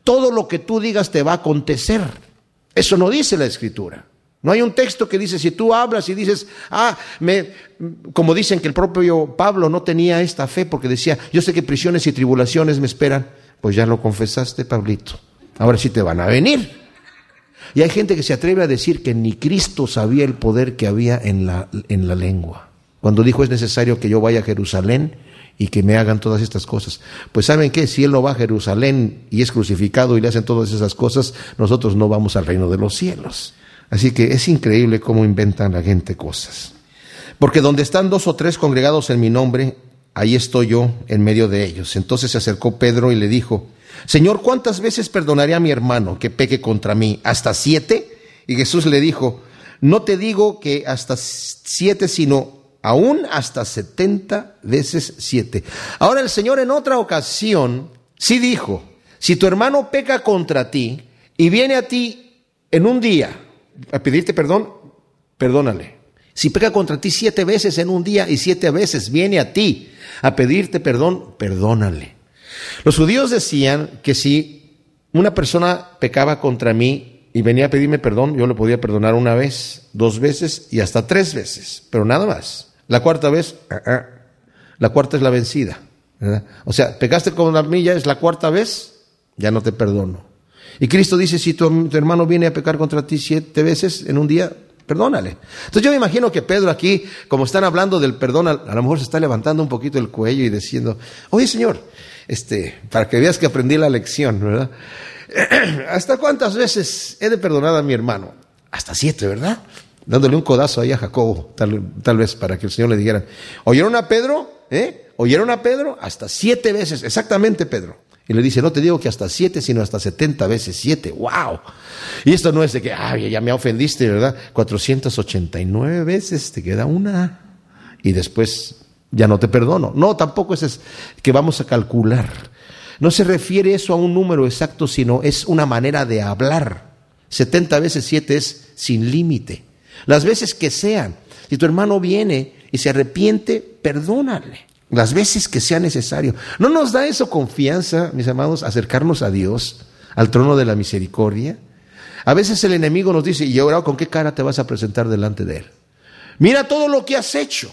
todo lo que tú digas te va a acontecer. Eso no dice la escritura. No hay un texto que dice, si tú hablas y dices, ah, me, como dicen que el propio Pablo no tenía esta fe porque decía, yo sé que prisiones y tribulaciones me esperan, pues ya lo confesaste, Pablito. Ahora sí te van a venir. Y hay gente que se atreve a decir que ni Cristo sabía el poder que había en la, en la lengua. Cuando dijo es necesario que yo vaya a Jerusalén y que me hagan todas estas cosas. Pues saben qué, si Él no va a Jerusalén y es crucificado y le hacen todas esas cosas, nosotros no vamos al reino de los cielos. Así que es increíble cómo inventan la gente cosas. Porque donde están dos o tres congregados en mi nombre, ahí estoy yo en medio de ellos. Entonces se acercó Pedro y le dijo, Señor, ¿cuántas veces perdonaré a mi hermano que peque contra mí? ¿Hasta siete? Y Jesús le dijo, no te digo que hasta siete, sino aún hasta setenta veces siete. Ahora el Señor en otra ocasión sí dijo, Si tu hermano peca contra ti y viene a ti en un día a pedirte perdón, perdónale. Si peca contra ti siete veces en un día y siete veces viene a ti a pedirte perdón, perdónale. Los judíos decían que si una persona pecaba contra mí y venía a pedirme perdón, yo le podía perdonar una vez, dos veces y hasta tres veces, pero nada más. La cuarta vez, ah, ah, la cuarta es la vencida. O sea, pecaste contra mí ya es la cuarta vez, ya no te perdono. Y Cristo dice, si tu, hermano viene a pecar contra ti siete veces en un día, perdónale. Entonces yo me imagino que Pedro aquí, como están hablando del perdón, a, lo mejor se está levantando un poquito el cuello y diciendo, oye Señor, este, para que veas que aprendí la lección, ¿verdad? (clears throat) ¿Hasta cuántas veces he de perdonar a mi hermano? Hasta siete, ¿verdad? Dándole un codazo ahí a Jacobo, tal, vez para que el Señor le dijera, ¿oyeron a Pedro? ¿Eh? ¿Oyeron a Pedro? Hasta siete veces, exactamente Pedro. Y le dice, no te digo que hasta siete, sino hasta setenta veces siete. ¡Wow! Y esto no es de que, ay, ya me ofendiste, ¿verdad? 489 veces te queda una. Y después ya no te perdono. No, tampoco es que vamos a calcular. No se refiere eso a un número exacto, sino es una manera de hablar. 70 veces siete es sin límite. Las veces que sean. Si tu hermano viene y se arrepiente, perdónale las veces que sea necesario. ¿No nos da eso confianza, mis amados, acercarnos a Dios, al trono de la misericordia? A veces el enemigo nos dice, ¿y ahora con qué cara te vas a presentar delante de Él? Mira todo lo que has hecho.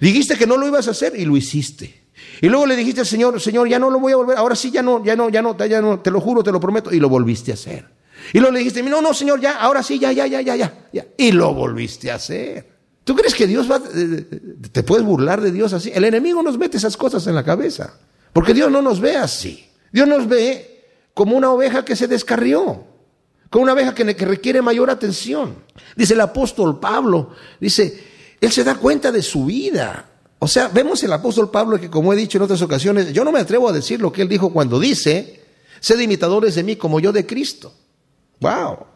Dijiste que no lo ibas a hacer y lo hiciste. Y luego le dijiste al Señor, Señor, ya no lo voy a volver, ahora sí, ya no, ya no, ya no, ya no, te lo juro, te lo prometo, y lo volviste a hacer. Y luego le dijiste, no, no, Señor, ya, ahora sí, ya, ya, ya, ya, ya. Y lo volviste a hacer. ¿Tú crees que Dios va, eh, te puedes burlar de Dios así? El enemigo nos mete esas cosas en la cabeza, porque Dios no nos ve así. Dios nos ve como una oveja que se descarrió, como una oveja que, requiere mayor atención. Dice el apóstol Pablo, dice, él se da cuenta de su vida. O sea, vemos el apóstol Pablo que, como he dicho en otras ocasiones, yo no me atrevo a decir lo que él dijo cuando dice, sed imitadores de mí como yo de Cristo. ¡Wow!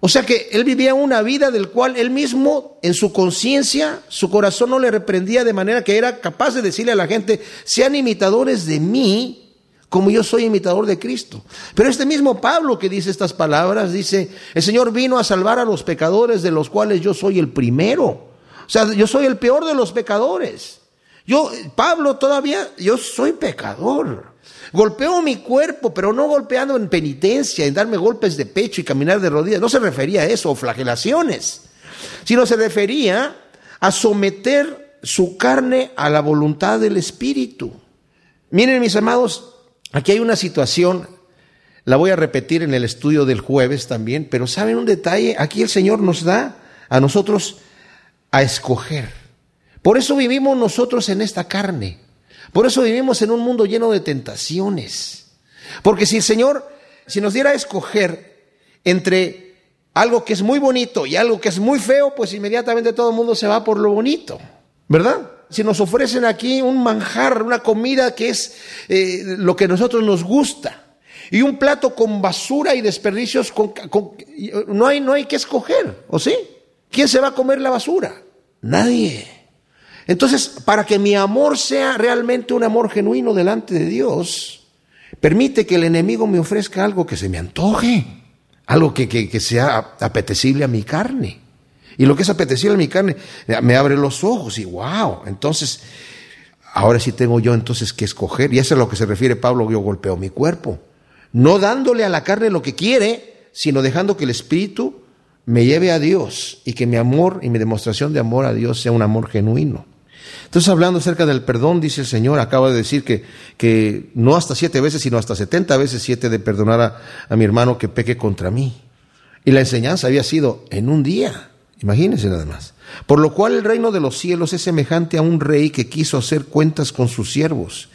O sea que él vivía una vida del cual él mismo, en su conciencia, su corazón no le reprendía de manera que era capaz de decirle a la gente, sean imitadores de mí como yo soy imitador de Cristo. Pero este mismo Pablo que dice estas palabras, dice, el Señor vino a salvar a los pecadores de los cuales yo soy el primero. O sea, yo soy el peor de los pecadores. Yo, Pablo, todavía, yo soy pecador. Golpeó mi cuerpo, pero no golpeando en penitencia, en darme golpes de pecho y caminar de rodillas. No se refería a eso, o flagelaciones, sino se refería a someter su carne a la voluntad del Espíritu. Miren, mis amados, aquí hay una situación, la voy a repetir en el estudio del jueves también, pero ¿saben un detalle? Aquí el Señor nos da a nosotros a escoger. Por eso vivimos nosotros en esta carne. Por eso vivimos en un mundo lleno de tentaciones. Porque si el Señor, si nos diera a escoger entre algo que es muy bonito y algo que es muy feo, pues inmediatamente todo el mundo se va por lo bonito, ¿verdad? Si nos ofrecen aquí un manjar, una comida que es eh, lo que a nosotros nos gusta, y un plato con basura y desperdicios, no, hay, no hay que escoger, ¿o sí? ¿Quién se va a comer la basura? Nadie. Entonces, para que mi amor sea realmente un amor genuino delante de Dios, permite que el enemigo me ofrezca algo que se me antoje, algo que, sea apetecible a mi carne. Y lo que es apetecible a mi carne me abre los ojos y wow, entonces, ahora sí tengo yo entonces que escoger. Y eso es a lo que se refiere Pablo, yo golpeo mi cuerpo. No dándole a la carne lo que quiere, sino dejando que el Espíritu me lleve a Dios y que mi amor y mi demostración de amor a Dios sea un amor genuino. Entonces, hablando acerca del perdón, dice el Señor, acaba de decir que, que no hasta siete veces, sino hasta setenta veces siete de perdonar a, a mi hermano que peque contra mí. Y la enseñanza había sido en un día. Imagínense nada más. Por lo cual el reino de los cielos es semejante a un rey que quiso hacer cuentas con sus siervos.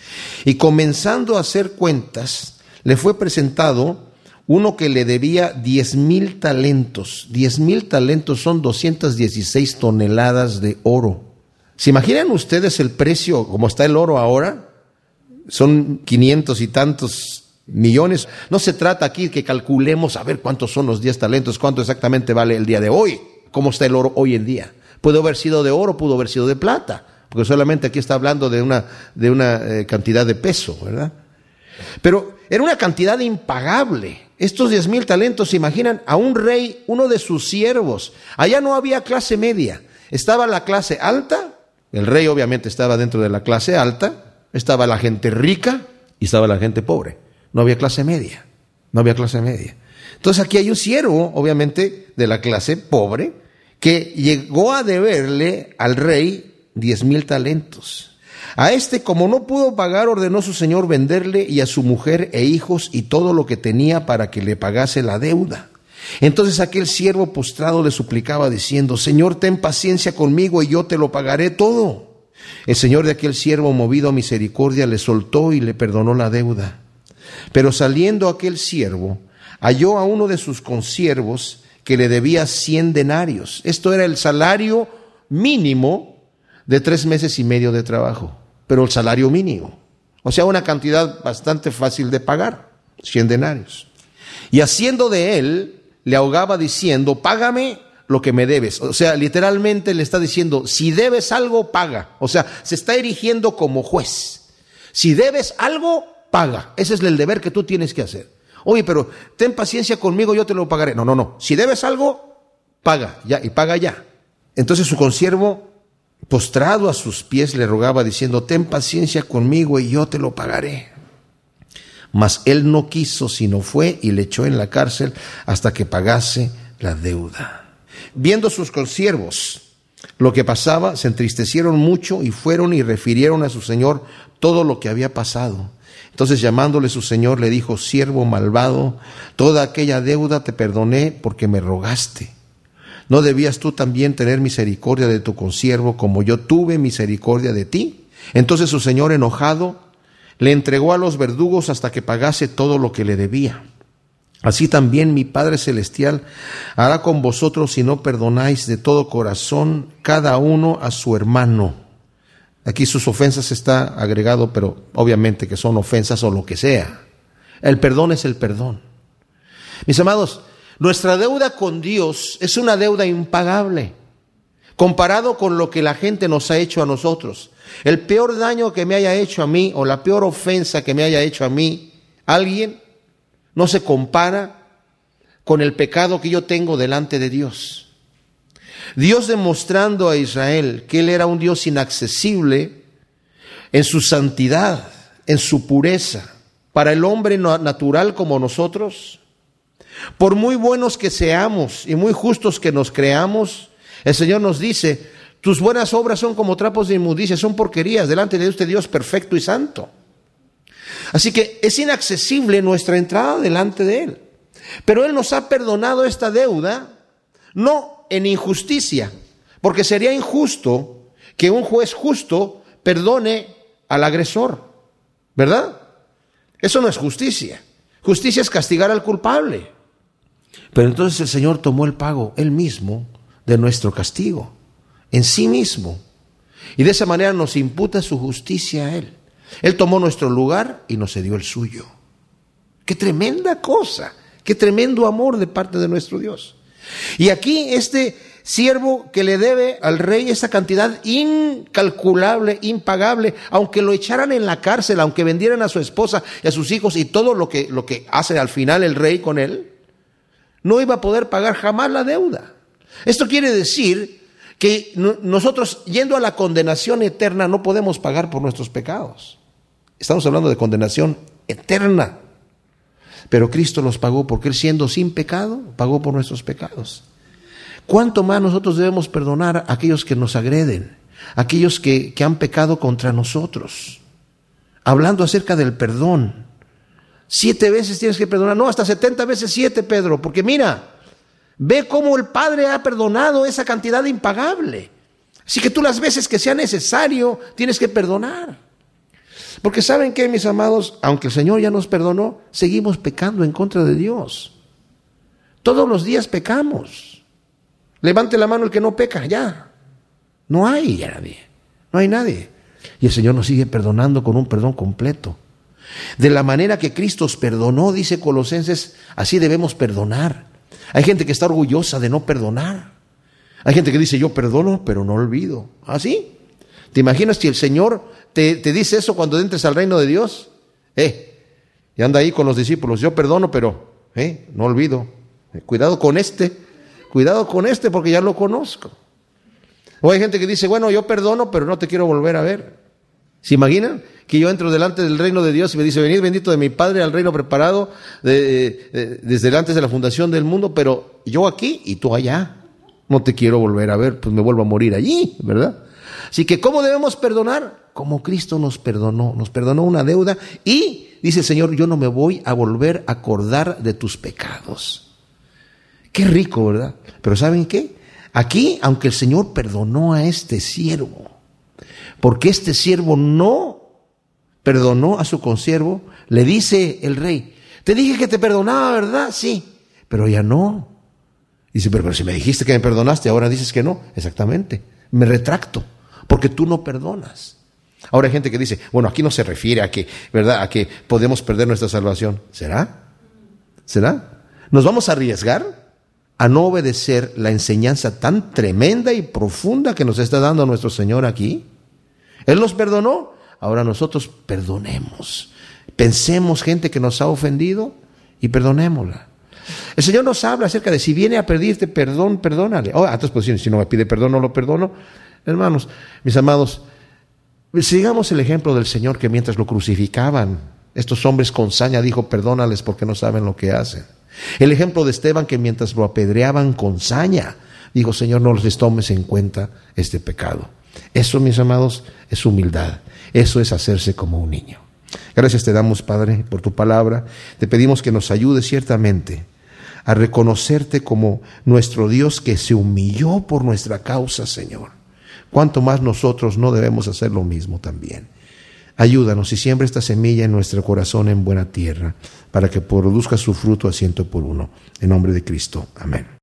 Y comenzando a hacer cuentas, le fue presentado uno que le debía diez mil talentos. Diez mil talentos son 216 toneladas de oro. ¿Se imaginan ustedes el precio, como está el oro ahora? Son 500 y tantos millones. No se trata aquí que calculemos a ver cuántos son los 10 talentos, cuánto exactamente vale el día de hoy, cómo está el oro hoy en día. Pudo haber sido de oro, pudo haber sido de plata, porque solamente aquí está hablando de una, de una eh, cantidad de peso, ¿verdad? Pero era una cantidad impagable. Estos diez mil talentos, se imaginan, a un rey, uno de sus siervos. Allá no había clase media. Estaba la clase alta, el rey obviamente estaba dentro de la clase alta, estaba la gente rica y estaba la gente pobre. No había clase media. No había clase media. Entonces aquí hay un siervo, obviamente, de la clase pobre, que llegó a deberle al rey diez mil talentos. A este, como no pudo pagar, ordenó su señor venderle y a su mujer e hijos y todo lo que tenía para que le pagase la deuda. Entonces aquel siervo postrado le suplicaba diciendo, Señor, ten paciencia conmigo y yo te lo pagaré todo. El señor de aquel siervo, movido a misericordia, le soltó y le perdonó la deuda. Pero saliendo aquel siervo, halló a uno de sus consiervos que le debía cien denarios. Esto era el salario mínimo de tres meses y medio de trabajo pero el salario mínimo. O sea, una cantidad bastante fácil de pagar, 100 denarios. Y haciendo de él, le ahogaba diciendo, págame lo que me debes. O sea, literalmente le está diciendo, si debes algo, paga. O sea, se está erigiendo como juez. Si debes algo, paga. Ese es el deber que tú tienes que hacer. Oye, pero ten paciencia conmigo, yo te lo pagaré. No, no, no. Si debes algo, paga, ya, y paga ya. Entonces su consiervo postrado a sus pies le rogaba diciendo, ten paciencia conmigo y yo te lo pagaré. Mas él no quiso, sino fue y le echó en la cárcel hasta que pagase la deuda. Viendo sus consiervos lo que pasaba, se entristecieron mucho y fueron y refirieron a su señor todo lo que había pasado. Entonces llamándole su señor le dijo, siervo malvado, toda aquella deuda te perdoné porque me rogaste. ¿No debías tú también tener misericordia de tu consiervo como yo tuve misericordia de ti? Entonces su señor enojado le entregó a los verdugos hasta que pagase todo lo que le debía. Así también mi Padre Celestial hará con vosotros si no perdonáis de todo corazón cada uno a su hermano. Aquí sus ofensas está agregado, pero obviamente que son ofensas o lo que sea. El perdón es el perdón. Mis amados, nuestra deuda con Dios es una deuda impagable comparado con lo que la gente nos ha hecho a nosotros. El peor daño que me haya hecho a mí o la peor ofensa que me haya hecho a mí alguien no se compara con el pecado que yo tengo delante de Dios. Dios demostrando a Israel que Él era un Dios inaccesible en su santidad, en su pureza. Para el hombre natural como nosotros, por muy buenos que seamos y muy justos que nos creamos, el Señor nos dice, tus buenas obras son como trapos de inmundicia, son porquerías delante de este Dios perfecto y santo. Así que es inaccesible nuestra entrada delante de Él. Pero Él nos ha perdonado esta deuda, no en injusticia, porque sería injusto que un juez justo perdone al agresor, ¿verdad? Eso no es justicia. Justicia es castigar al culpable. Pero entonces el Señor tomó el pago, él mismo, de nuestro castigo, en sí mismo. Y de esa manera nos imputa su justicia a Él. Él tomó nuestro lugar y nos cedió el suyo. Qué tremenda cosa, qué tremendo amor de parte de nuestro Dios. Y aquí este siervo que le debe al rey esa cantidad incalculable, impagable, aunque lo echaran en la cárcel, aunque vendieran a su esposa y a sus hijos y todo lo que, lo que hace al final el rey con él, no iba a poder pagar jamás la deuda. Esto quiere decir que nosotros, yendo a la condenación eterna, no podemos pagar por nuestros pecados. Estamos hablando de condenación eterna. Pero Cristo los pagó porque Él siendo sin pecado, pagó por nuestros pecados. ¿Cuánto más nosotros debemos perdonar a aquellos que nos agreden, aquellos que, que han pecado contra nosotros? Hablando acerca del perdón, Siete veces tienes que perdonar. No, hasta setenta veces siete, Pedro. Porque mira, ve cómo el Padre ha perdonado esa cantidad impagable. Así que tú las veces que sea necesario tienes que perdonar. Porque saben que, mis amados, aunque el Señor ya nos perdonó, seguimos pecando en contra de Dios. Todos los días pecamos. Levante la mano el que no peca, ya. No hay nadie. No hay nadie. Y el Señor nos sigue perdonando con un perdón completo. De la manera que Cristo os perdonó, dice Colosenses, así debemos perdonar. Hay gente que está orgullosa de no perdonar. Hay gente que dice, yo perdono, pero no olvido. ¿Así? ¿Ah, ¿Te imaginas si el Señor te, te, dice eso cuando entres al reino de Dios? Eh, Y anda ahí con los discípulos. Yo perdono, pero eh, no olvido. Cuidado con este. Cuidado con este porque ya lo conozco. O hay gente que dice, bueno, yo perdono, pero no te quiero volver a ver. ¿Se imaginan? Que yo entro delante del reino de Dios y me dice, venid bendito de mi Padre al reino preparado desde antes de la fundación del mundo, pero yo aquí y tú allá. No te quiero volver a ver, pues me vuelvo a morir allí, ¿verdad? Así que, ¿cómo debemos perdonar? Como Cristo nos perdonó, nos perdonó una deuda y dice el Señor, yo no me voy a volver a acordar de tus pecados. Qué rico, ¿verdad? Pero ¿saben qué? Aquí, aunque el Señor perdonó a este siervo, porque este siervo no perdonó a su consiervo, le dice el rey, te dije que te perdonaba, ¿verdad? Sí, pero ya no. Dice, pero, pero si me dijiste que me perdonaste, ahora dices que no. Exactamente, me retracto, porque tú no perdonas. Ahora hay gente que dice, bueno, aquí no se refiere a que, ¿verdad? A que podemos perder nuestra salvación. ¿Será? ¿Será? ¿Nos vamos a arriesgar a no obedecer la enseñanza tan tremenda y profunda que nos está dando nuestro Señor aquí? Él nos perdonó, ahora nosotros perdonemos. Pensemos gente que nos ha ofendido y perdonémosla. El Señor nos habla acerca de si viene a pedirte perdón, perdónale. Oh, otras posiciones, si no me pide perdón, no lo perdono. Hermanos, mis amados, sigamos el ejemplo del Señor que mientras lo crucificaban, estos hombres con saña dijo, perdónales porque no saben lo que hacen. El ejemplo de Esteban que mientras lo apedreaban con saña, dijo, Señor, no les tomes en cuenta este pecado. Eso, mis amados, es humildad. Eso es hacerse como un niño. Gracias te damos, Padre, por tu palabra. Te pedimos que nos ayudes ciertamente a reconocerte como nuestro Dios que se humilló por nuestra causa, Señor. Cuanto más nosotros no debemos hacer lo mismo también. Ayúdanos y siembra esta semilla en nuestro corazón en buena tierra, para que produzca su fruto a ciento por uno. En nombre de Cristo. Amén.